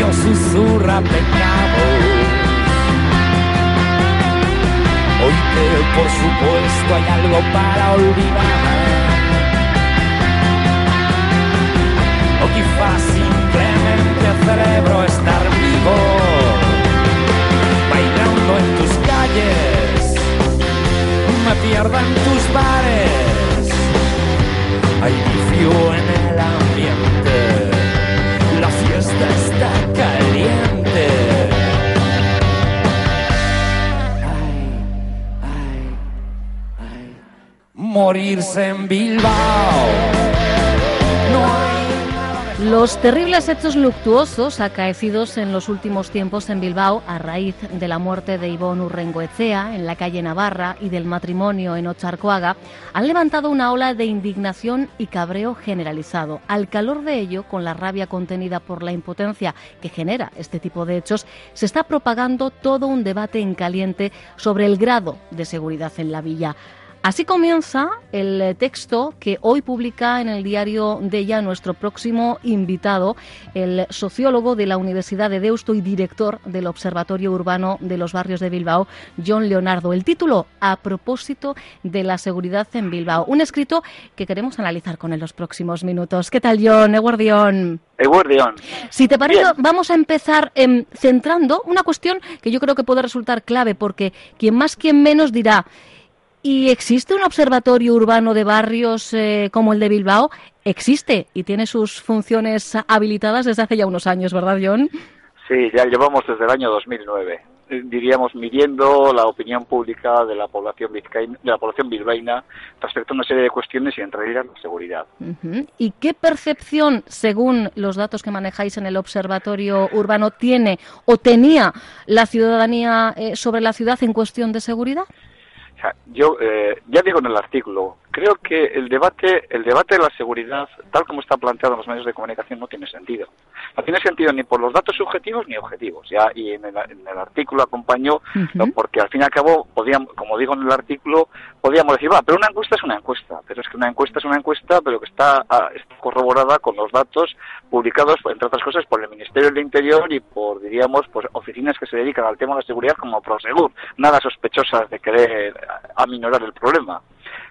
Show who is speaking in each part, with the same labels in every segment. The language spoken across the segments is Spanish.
Speaker 1: susurra pecado. Hoy que por supuesto hay algo para olvidar. O quizás simplemente cerebro estar vivo, bailando en tus calles, me pierdo en tus bares,
Speaker 2: Los terribles hechos luctuosos acaecidos en los últimos tiempos en Bilbao a raíz de la muerte de Ivón Urrengoechea en la calle Navarra y del matrimonio en Ocharcoaga han levantado una ola de indignación y cabreo generalizado. Al calor de ello, con la rabia contenida por la impotencia que genera este tipo de hechos, se está propagando todo un debate en caliente sobre el grado de seguridad en la villa. Así comienza el eh, texto que hoy publica en el diario de ya nuestro próximo invitado, el sociólogo de la Universidad de Deusto y director del Observatorio Urbano de los Barrios de Bilbao, John Leonardo. El título, A propósito de la seguridad en Bilbao. Un escrito que queremos analizar con en los próximos minutos. ¿Qué tal, John? Eguardión.
Speaker 3: Eguardión.
Speaker 2: Si te parece,
Speaker 3: Bien.
Speaker 2: vamos a empezar em, centrando una cuestión que yo creo que puede resultar clave, porque quien más, quien menos dirá, ¿y existe un observatorio urbano de barrios eh, como el de Bilbao? Existe y tiene sus funciones habilitadas desde hace ya unos años, ¿verdad, John?
Speaker 3: Sí, ya llevamos desde el año 2009, eh, diríamos, midiendo la opinión pública de la población vizcaína, de la población bilbaína respecto a una serie de cuestiones y entre ellas la seguridad.
Speaker 2: ¿Y qué percepción, según los datos que manejáis en el Observatorio Urbano, tiene o tenía la ciudadanía eh, sobre la ciudad en cuestión de seguridad?
Speaker 3: Yo eh, ya digo en el artículo, creo que el debate, el debate de la seguridad, tal como está planteado en los medios de comunicación, no tiene sentido. No tiene sentido ni por los datos subjetivos ni objetivos. Ya y en el, en el artículo acompañó, porque al fin y al cabo, podíamos, como digo en el artículo, podíamos decir, va, pero una encuesta es una encuesta, pero es que una encuesta es una encuesta, pero que está, ah, está corroborada con los datos publicados, entre otras cosas, por el Ministerio del Interior y por, diríamos, pues oficinas que se dedican al tema de la seguridad como Prosegur, nada sospechosas de querer aminorar el problema.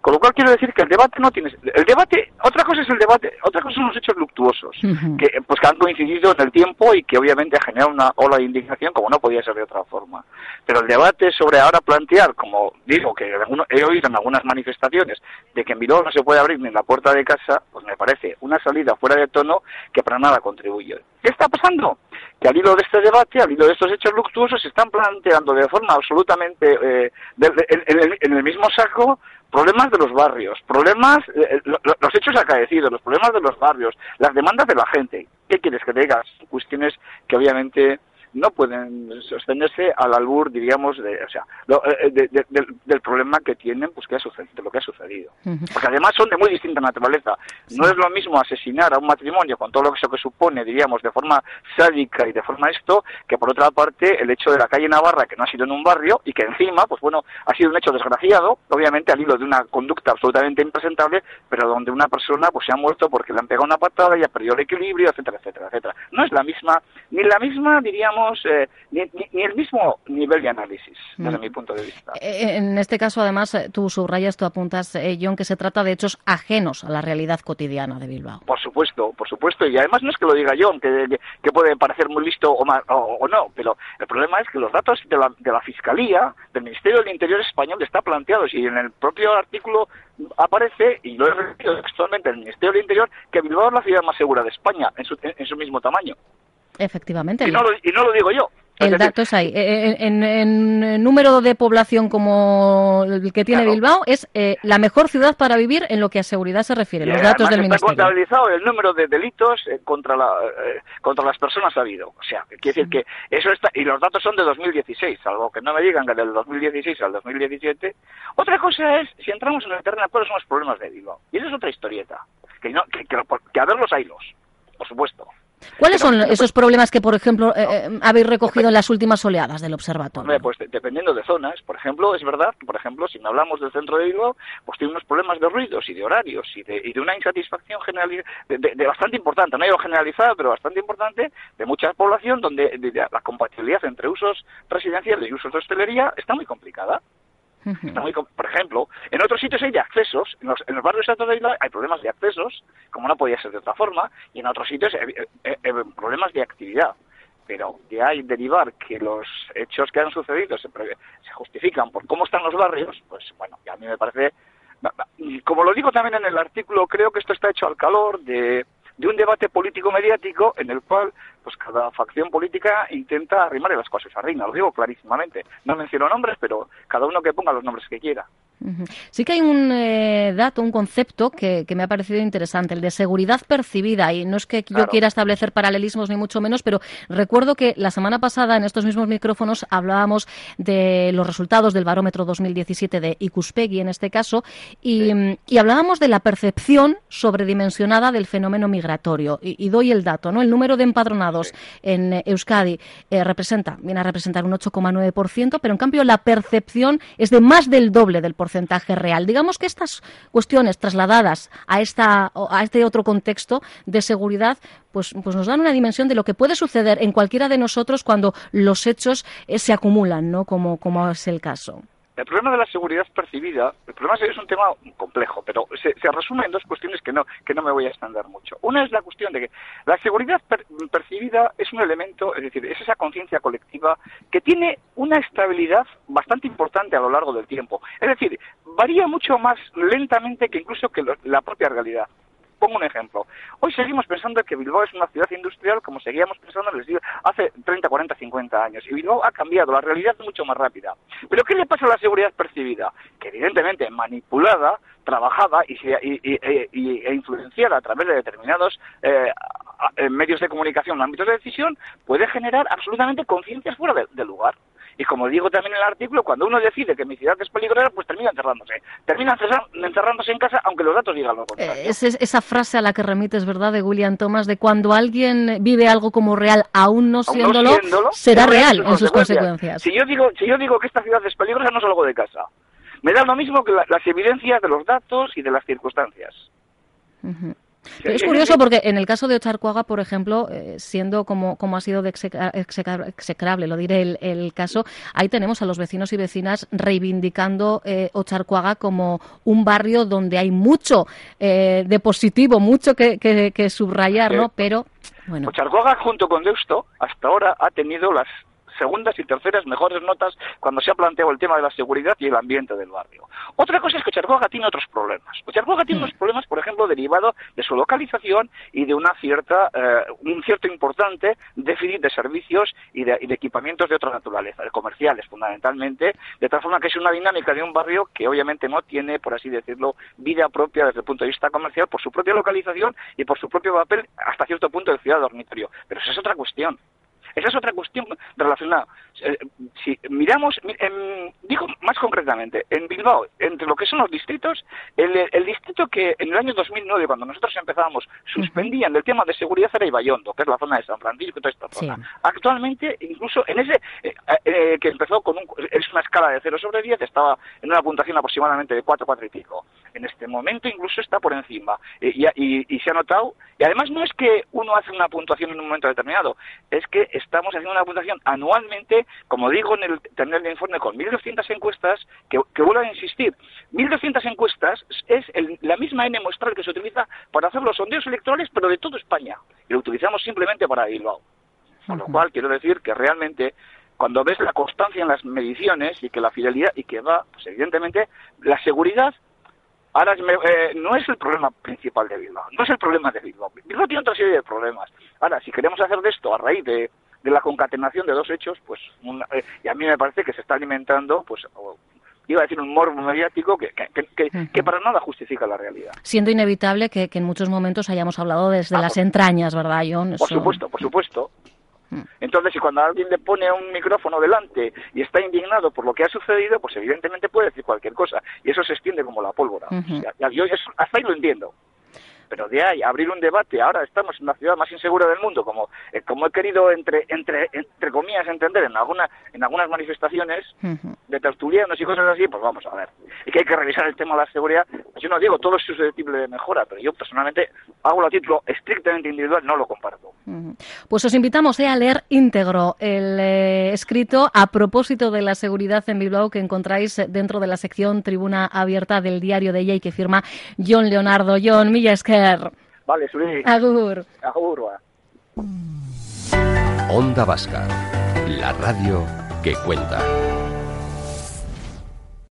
Speaker 3: Con lo cual quiero decir que el debate no tiene el debate otra cosa es el debate otra cosa son los hechos luctuosos que pues que han coincidido en el tiempo y que obviamente ha generado una ola de indignación como no podía ser de otra forma. Pero el debate sobre ahora plantear como digo que he oído en algunas manifestaciones de que en Bilbao no se puede abrir ni la puerta de casa pues me parece una salida fuera de tono que para nada contribuye ¿qué está pasando? que al hilo de este debate, al hilo de estos hechos luctuosos, se están planteando de forma absolutamente eh, en, el, mismo saco problemas de los barrios, problemas, eh, lo- los hechos acaecidos, los problemas de los barrios, las demandas de la gente. ¿Qué quieres que te diga? Son Cuestiones que obviamente no pueden sostenerse al albur, diríamos, de, o sea, lo- eh, de- de- del, del problema que tienen, pues que ha sucedido, de lo que ha sucedido. Porque además son de muy distinta naturaleza. No es lo mismo asesinar a un matrimonio con todo lo que eso que supone, diríamos, de forma sádica y de forma esto, que por otra parte el hecho de la calle Navarra, que no ha sido en un barrio y que encima, pues bueno, ha sido un hecho desgraciado, obviamente al hilo de una conducta absolutamente impresentable, pero donde una persona pues se ha muerto porque le han pegado una patada y ha perdido el equilibrio, etcétera, etcétera, etcétera. No es la misma, ni la misma, diríamos, eh, ni, ni- ni el mismo nivel de análisis, desde
Speaker 2: Mm.
Speaker 3: mi punto de vista.
Speaker 2: Eh, En este caso, además, eh, tú subrayas, tú apuntas, eh, John, que se trata de hechos ajenos a la realidad cotidiana de Bilbao.
Speaker 3: Por supuesto, por supuesto, y además no es que lo diga yo, que, que- que puede parecer muy listo o, ma- o- o no, pero el problema es que los datos de la, de la Fiscalía, del Ministerio del Interior español, está planteados y en el propio artículo aparece, y lo he repetido textualmente, el Ministerio del Interior, que Bilbao es la ciudad más segura de España, en su, en, en su mismo tamaño.
Speaker 2: Efectivamente.
Speaker 3: Y no lo, y no lo digo yo. Es
Speaker 2: El
Speaker 3: decir,
Speaker 2: dato es ahí. En, en- en número de población como el que tiene
Speaker 3: Claro.
Speaker 2: Bilbao, es eh, la mejor ciudad para vivir en lo que a seguridad se refiere.
Speaker 3: Y
Speaker 2: Los datos del
Speaker 3: está
Speaker 2: Ministerio.
Speaker 3: contabilizado el número de delitos eh, contra la eh, contra las personas ha habido. O sea, quiere decir que eso está y los datos son de 2016, algo que no me digan que del 2016 al 2017. Otra cosa es si entramos en el terreno cuáles son los problemas de Bilbao. Y esa es otra historieta. Que no que, que, que a ver los haylos, por supuesto.
Speaker 2: ¿Cuáles son esos problemas que, por ejemplo, eh, eh, habéis recogido en las últimas oleadas del observatorio?
Speaker 3: pues dependiendo de zonas. Por ejemplo, es verdad que, por ejemplo, si me hablamos del centro de Bilbao, pues tiene unos problemas de ruidos y de horarios y de, y de una insatisfacción general, de, bastante importante, no digo generalizada, pero bastante importante, de mucha población donde la compatibilidad entre usos residenciales y usos de hostelería está muy complicada por ejemplo, en otros sitios hay de accesos, en los, barrios de la isla hay problemas de accesos, como no podía ser de otra forma, y en otros sitios hay, problemas de actividad. Pero de ahí derivar que los hechos que han sucedido se, se justifican por cómo están los barrios, pues bueno, a mí me parece como lo digo también en el artículo, creo que esto está hecho al calor de de un debate político-mediático en el cual pues cada facción política intenta arrimar las cosas a lo digo clarísimamente. No menciono nombres, pero cada uno que ponga los nombres que quiera.
Speaker 2: Sí que hay un eh, dato, un concepto que, me ha parecido interesante, el de seguridad percibida. Y no es que yo quiera establecer paralelismos ni mucho menos, pero recuerdo que la semana pasada en estos mismos micrófonos hablábamos de los resultados del barómetro 2017 de Icuspegui en este caso y, hablábamos de la percepción sobredimensionada del fenómeno migratorio. Y, doy el dato, ¿no? El número de empadronados en Euskadi eh, representa, viene a representar un 8,9%, pero en cambio la percepción es de más del doble del porcentaje porcentaje real. Digamos que estas cuestiones trasladadas a, esta, a este otro contexto de seguridad pues, pues nos dan una dimensión de lo que puede suceder en cualquiera de nosotros cuando los hechos eh, se acumulan, ¿no? como, como es el caso.
Speaker 3: El problema de la seguridad percibida, el problema es un tema complejo, pero se, resume en dos cuestiones que no, que no me voy a extender mucho. Una es la cuestión de que la seguridad percibida es un elemento, es decir, es esa conciencia colectiva que tiene una estabilidad bastante importante a lo largo del tiempo. Es decir, varía mucho más lentamente que incluso que la propia realidad. Pongo un ejemplo. Hoy seguimos pensando que Bilbao es una ciudad industrial como seguíamos pensando hace 30, 40, 50 años. Y Bilbao ha cambiado, la realidad es mucho más rápida. Pero ¿qué le pasa a la seguridad percibida? Que evidentemente manipulada, trabajada y, e influenciada a través de determinados eh, medios de comunicación, ámbitos de decisión, puede generar absolutamente conciencias fuera del lugar. Y como digo también en el artículo, cuando uno decide que mi ciudad es peligrosa, pues termina encerrándose. Termina encerrándose en casa, aunque los datos digan lo contrario.
Speaker 2: Eh, es esa frase a la que remites, ¿verdad?, de William Thomas, de cuando alguien vive algo como real, aún no siéndolo, será real en sus consecuencias.
Speaker 3: Si yo, digo, si yo digo que esta ciudad es peligrosa, no salgo de casa. Me da lo mismo que las evidencias de los datos y de las circunstancias
Speaker 2: es curioso porque en el caso de Ocharcuaga, por ejemplo, eh, siendo como, como ha sido de execrable, lo diré el, caso, ahí tenemos a los vecinos y vecinas reivindicando eh, Ocharcuaga como un barrio donde hay mucho eh, de positivo, mucho que, que, subrayar, ¿no? Pero, bueno.
Speaker 3: Ocharcuaga, junto con Deusto, hasta ahora ha tenido las segundas y terceras mejores notas cuando se ha planteado el tema de la seguridad y el ambiente del barrio. Otra cosa es que Charcoaga tiene otros problemas. Charcoaga tiene mm. unos problemas, por ejemplo, derivados de su localización y de una cierta, eh, un cierto importante déficit de servicios y de, equipamientos de otra naturaleza, de comerciales fundamentalmente, de tal forma que es una dinámica de un barrio que obviamente no tiene, por así decirlo, vida propia desde el punto de vista comercial por su propia localización y por su propio papel hasta cierto punto de ciudad dormitorio. Pero esa es otra cuestión. Esa es otra cuestión relacionada. Eh, si miramos, digo más concretamente, en Bilbao, entre lo que son los distritos, el, distrito que en el año 2009, cuando nosotros empezábamos, suspendían el tema de seguridad era Ibayondo, que es la zona de San Francisco y toda esta zona. Actualmente, incluso en ese, eh, eh, que empezó con un, es una escala de 0 sobre 10, estaba en una puntuación aproximadamente de 4, 4 y pico. En este momento incluso está por encima. y, y se ha notado, y además no es que uno hace una puntuación en un momento determinado, es que estamos haciendo una puntuación anualmente, como digo en el tener el informe, con 1.200 encuestas, que, que vuelvo a insistir, 1.200 encuestas es la misma N muestral que se utiliza para hacer los sondeos electorales, pero de toda España, y lo utilizamos simplemente para Bilbao. Con lo cual, quiero decir que realmente cuando ves la constancia en las mediciones y que la fidelidad y que va, pues evidentemente la seguridad ahora eh, no es el problema principal de Bilbao, no es el problema de Bilbao. Bilbao tiene otra serie de problemas. Ahora, si queremos hacer de esto a raíz de de la concatenación de dos hechos, pues, eh, y a mí me parece que se está alimentando, pues, iba a decir un morbo mediático que, que, para nada justifica la realidad.
Speaker 2: Siendo inevitable que, en muchos momentos hayamos hablado desde ah, las entrañas, ¿verdad, John?
Speaker 3: Por supuesto, por supuesto. Mm. Entonces, si cuando alguien le pone un micrófono delante y está indignado por lo que ha sucedido, pues evidentemente puede decir cualquier cosa. Y eso se extiende como la pólvora. yo hasta ahí lo entiendo. Pero de ahí abrir un debate, ahora estamos en la ciudad más insegura del mundo, como, eh, como he querido entre, entre, entre comillas entender en alguna, en algunas manifestaciones de tertulianos y cosas así, pues vamos a ver. Y que hay que revisar el tema de la seguridad. Yo no digo todo es susceptible de mejora, pero yo personalmente hago a título estrictamente individual, no lo comparto.
Speaker 2: Pues os invitamos eh, a leer íntegro el eh, escrito a propósito de la seguridad en Bilbao que encontráis dentro de la sección Tribuna Abierta del diario de ella y que firma John Leonardo. John
Speaker 3: Vale, Suri.
Speaker 2: Agur.
Speaker 3: Agur.
Speaker 4: Onda Vasca, la radio que cuenta.